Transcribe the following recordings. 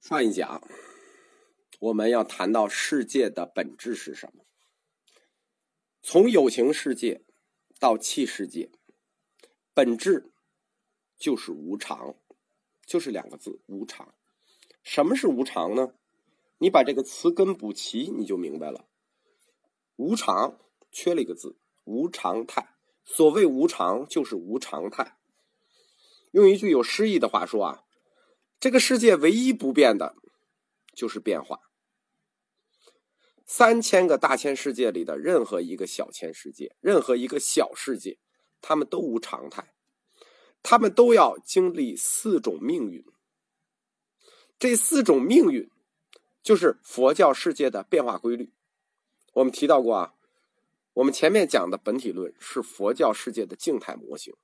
上一讲，我们要谈到世界的本质是什么？从有情世界到气世界，本质就是无常，就是两个字：无常。什么是无常呢？你把这个词根补齐，你就明白了。无常缺了一个字，无常态。所谓无常，就是无常态。用一句有诗意的话说啊。这个世界唯一不变的，就是变化。三千个大千世界里的任何一个小千世界，任何一个小世界，他们都无常态，他们都要经历四种命运。这四种命运，就是佛教世界的变化规律。我们提到过啊，我们前面讲的本体论是佛教世界的静态模型，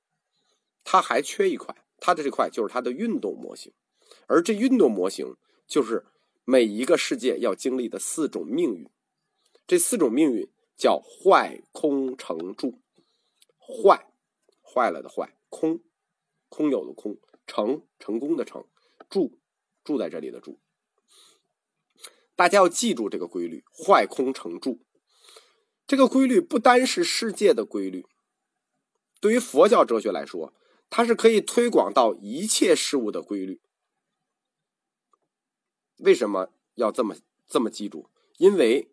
它还缺一块，它的这块就是它的运动模型。而这运动模型就是每一个世界要经历的四种命运，这四种命运叫坏、空、成、住。坏，坏了的坏；空，空有的空；成，成功的成；住，住在这里的住。大家要记住这个规律：坏、空、成、住。这个规律不单是世界的规律，对于佛教哲学来说，它是可以推广到一切事物的规律。为什么要这么这么记住？因为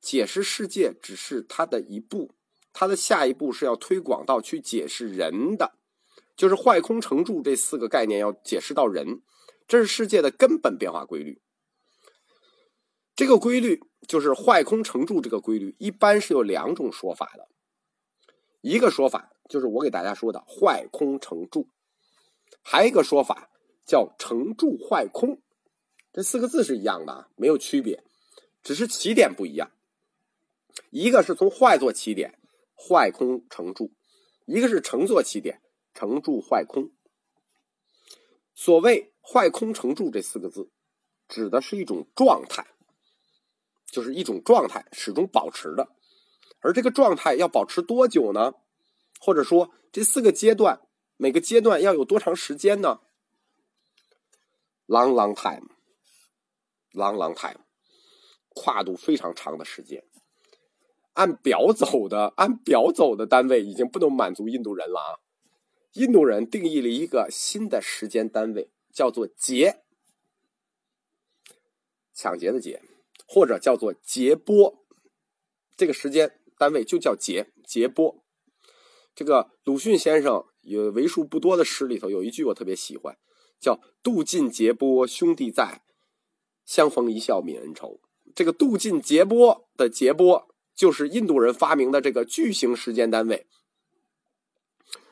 解释世界只是它的一步，它的下一步是要推广到去解释人的，就是坏空成住这四个概念要解释到人，这是世界的根本变化规律。这个规律就是坏空成住这个规律，一般是有两种说法的。一个说法就是我给大家说的坏空成住，还有一个说法叫成住坏空。这四个字是一样的，没有区别，只是起点不一样。一个是从坏做起点，坏空成住；一个是成做起点，成住坏空。所谓坏空成住这四个字，指的是一种状态，就是一种状态始终保持的。而这个状态要保持多久呢？或者说这四个阶段，每个阶段要有多长时间呢？Long long time。Long long time，跨度非常长的时间。按表走的，按表走的单位已经不能满足印度人了啊！印度人定义了一个新的时间单位，叫做劫，抢劫的劫，或者叫做劫波。这个时间单位就叫劫，劫波。这个鲁迅先生有为数不多的诗里头有一句我特别喜欢，叫“渡尽劫波兄弟在”。相逢一笑泯恩仇，这个渡尽劫波的劫波，就是印度人发明的这个巨型时间单位。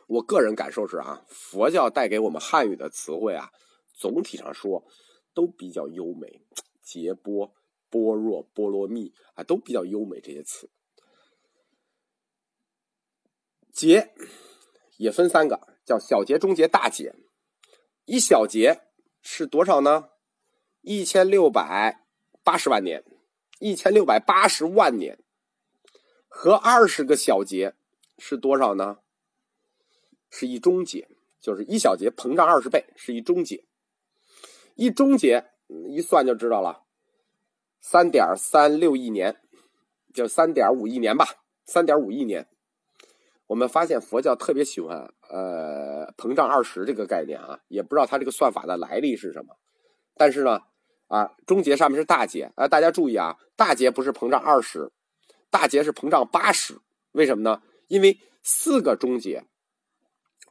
我个人感受是啊，佛教带给我们汉语的词汇啊，总体上说都比较优美，劫波、般若、波罗蜜啊，都比较优美。这些词，劫也分三个，叫小劫、中劫、大劫。一小劫是多少呢？一千六百八十万年，一千六百八十万年，和二十个小节是多少呢？是一中节，就是一小节膨胀二十倍，是一中节。一中节一算就知道了，三点三六亿年，就三点五亿年吧，三点五亿年。我们发现佛教特别喜欢呃膨胀二十这个概念啊，也不知道它这个算法的来历是什么，但是呢。啊，中节上面是大节啊，大家注意啊，大节不是膨胀二十，大节是膨胀八十。为什么呢？因为四个中节，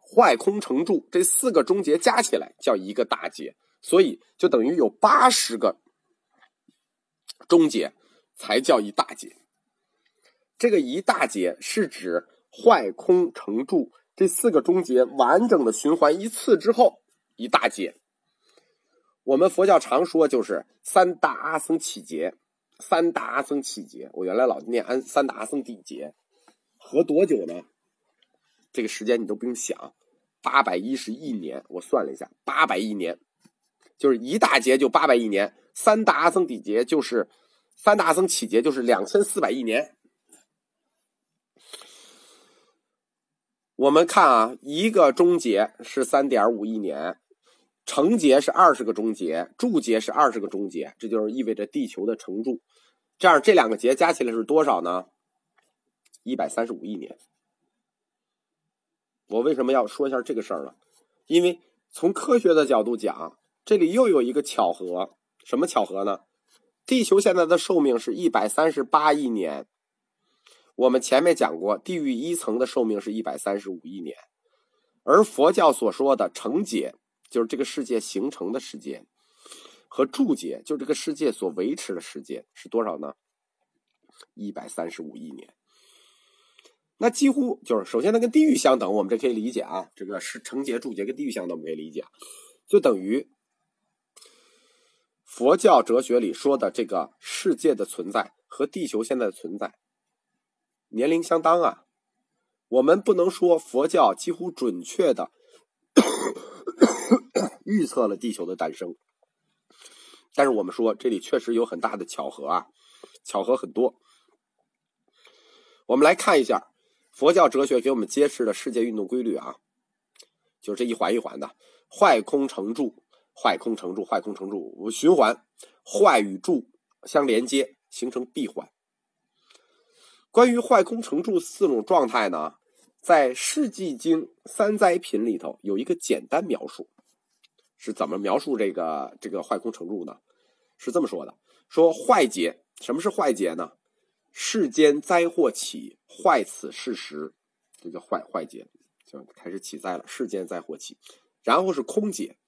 坏空成住这四个中节加起来叫一个大节，所以就等于有八十个中节才叫一大节。这个一大节是指坏空成住这四个中节完整的循环一次之后一大节。我们佛教常说就是三大阿僧祇劫，三大阿僧祇劫。我原来老念安三大阿僧底劫，合多久呢？这个时间你都不用想，八百一十亿年。我算了一下，八百亿年，就是一大劫就八百亿年，三大阿僧底劫就是三大阿僧起劫就是两千四百亿年。我们看啊，一个终结是三点五亿年。成节是二十个中节，柱节是二十个中节，这就是意味着地球的成柱。这样这两个节加起来是多少呢？一百三十五亿年。我为什么要说一下这个事儿呢？因为从科学的角度讲，这里又有一个巧合。什么巧合呢？地球现在的寿命是一百三十八亿年。我们前面讲过，地狱一层的寿命是一百三十五亿年，而佛教所说的成劫，就是这个世界形成的时间，和注解，就这个世界所维持的时间是多少呢？一百三十五亿年。那几乎就是，首先它跟地狱相等，我们这可以理解啊。这个是成劫、注劫跟地狱相等，我们可以理解，就等于佛教哲学里说的这个世界的存在和地球现在的存在年龄相当啊。我们不能说佛教几乎准确的 预测了地球的诞生，但是我们说这里确实有很大的巧合啊，巧合很多。我们来看一下。佛教哲学给我们揭示的世界运动规律啊，就是这一环一环的，坏空成住，坏空成住，坏空成住，循环，坏与住相连接，形成闭环。关于坏空成住四种状态呢，在《世纪经》三灾品里头有一个简单描述，是怎么描述这个这个坏空成住呢？是这么说的：说坏劫，什么是坏劫呢？世间灾祸起，坏此事实，这叫坏坏劫，就开始起灾了。世间灾祸起，然后是空劫，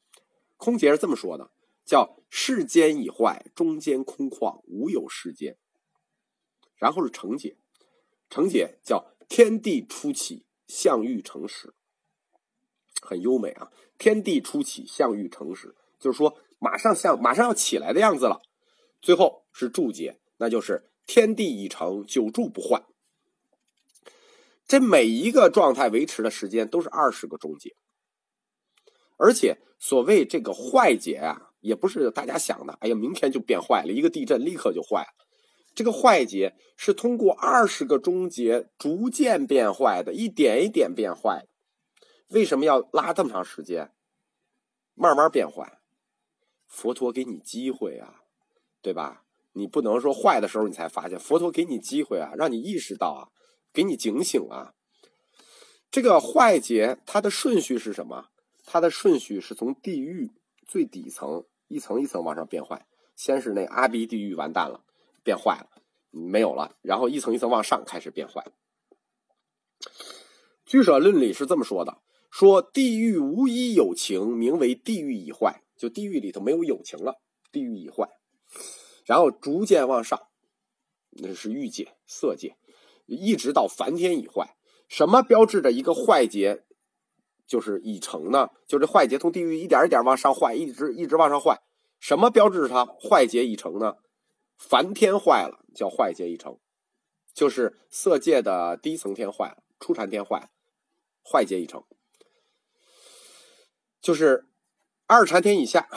空劫是这么说的，叫世间已坏，中间空旷，无有世间。然后是成劫，成劫叫天地初起，象欲成始，很优美啊。天地初起，象欲成始，就是说马上像马上要起来的样子了。最后是注解，那就是。天地已成，久住不坏。这每一个状态维持的时间都是二十个中节，而且所谓这个坏劫啊，也不是大家想的，哎呀，明天就变坏了，一个地震立刻就坏了。这个坏劫是通过二十个中节逐渐变坏的，一点一点变坏。为什么要拉这么长时间？慢慢变坏，佛陀给你机会啊，对吧？你不能说坏的时候你才发现，佛陀给你机会啊，让你意识到啊，给你警醒啊。这个坏劫它的顺序是什么？它的顺序是从地狱最底层一层一层往上变坏，先是那阿鼻地狱完蛋了，变坏了，没有了，然后一层一层往上开始变坏。居舍论里是这么说的：说地狱无一有情，名为地狱已坏，就地狱里头没有有情了，地狱已坏。然后逐渐往上，那是欲界、色界，一直到梵天已坏。什么标志着一个坏劫就是已成呢？就这坏劫从地狱一点一点往上坏，一直一直往上坏。什么标志着它坏劫已成呢？梵天坏了，叫坏劫已成，就是色界的第一层天坏了，初禅天坏了，坏劫已成，就是二禅天以下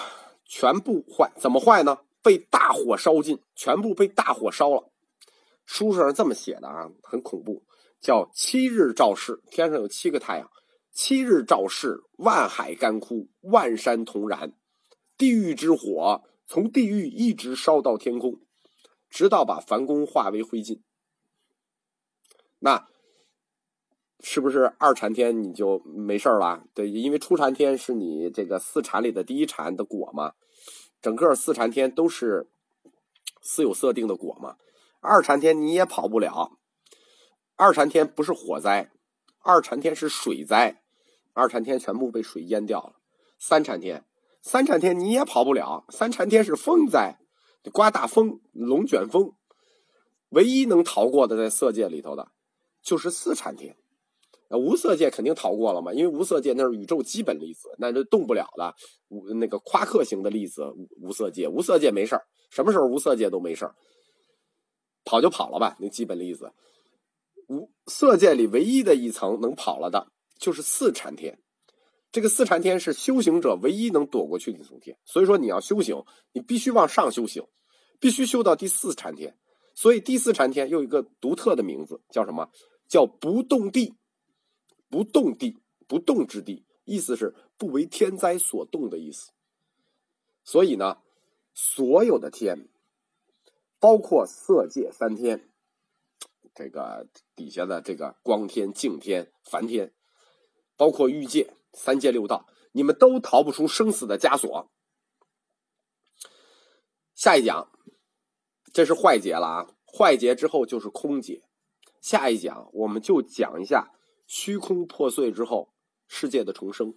全部坏。怎么坏呢？被大火烧尽，全部被大火烧了。书上是这么写的啊，很恐怖，叫七日照世，天上有七个太阳，七日照世，万海干枯，万山同燃，地狱之火从地狱一直烧到天空，直到把梵宫化为灰烬。那是不是二禅天你就没事了？对，因为初禅天是你这个四禅里的第一禅的果嘛。整个四禅天都是私有色定的果嘛，二禅天你也跑不了。二禅天不是火灾，二禅天是水灾，二禅天全部被水淹掉了。三禅天，三禅天你也跑不了，三禅天是风灾，刮大风，龙卷风。唯一能逃过的在色界里头的，就是四禅天。无色界肯定逃过了嘛，因为无色界那是宇宙基本粒子，那就动不了的。无那个夸克型的粒子，无无色界，无色界没事儿，什么时候无色界都没事儿，跑就跑了吧。那基本粒子，无色界里唯一的一层能跑了的，就是四禅天。这个四禅天是修行者唯一能躲过去的一层天，所以说你要修行，你必须往上修行，必须修到第四禅天。所以第四禅天又有一个独特的名字，叫什么？叫不动地。不动地，不动之地，意思是不为天灾所动的意思。所以呢，所有的天，包括色界三天，这个底下的这个光天、净天、梵天，包括欲界、三界六道，你们都逃不出生死的枷锁。下一讲，这是坏劫了啊！坏劫之后就是空劫。下一讲我们就讲一下虚空破碎之后世界的重生。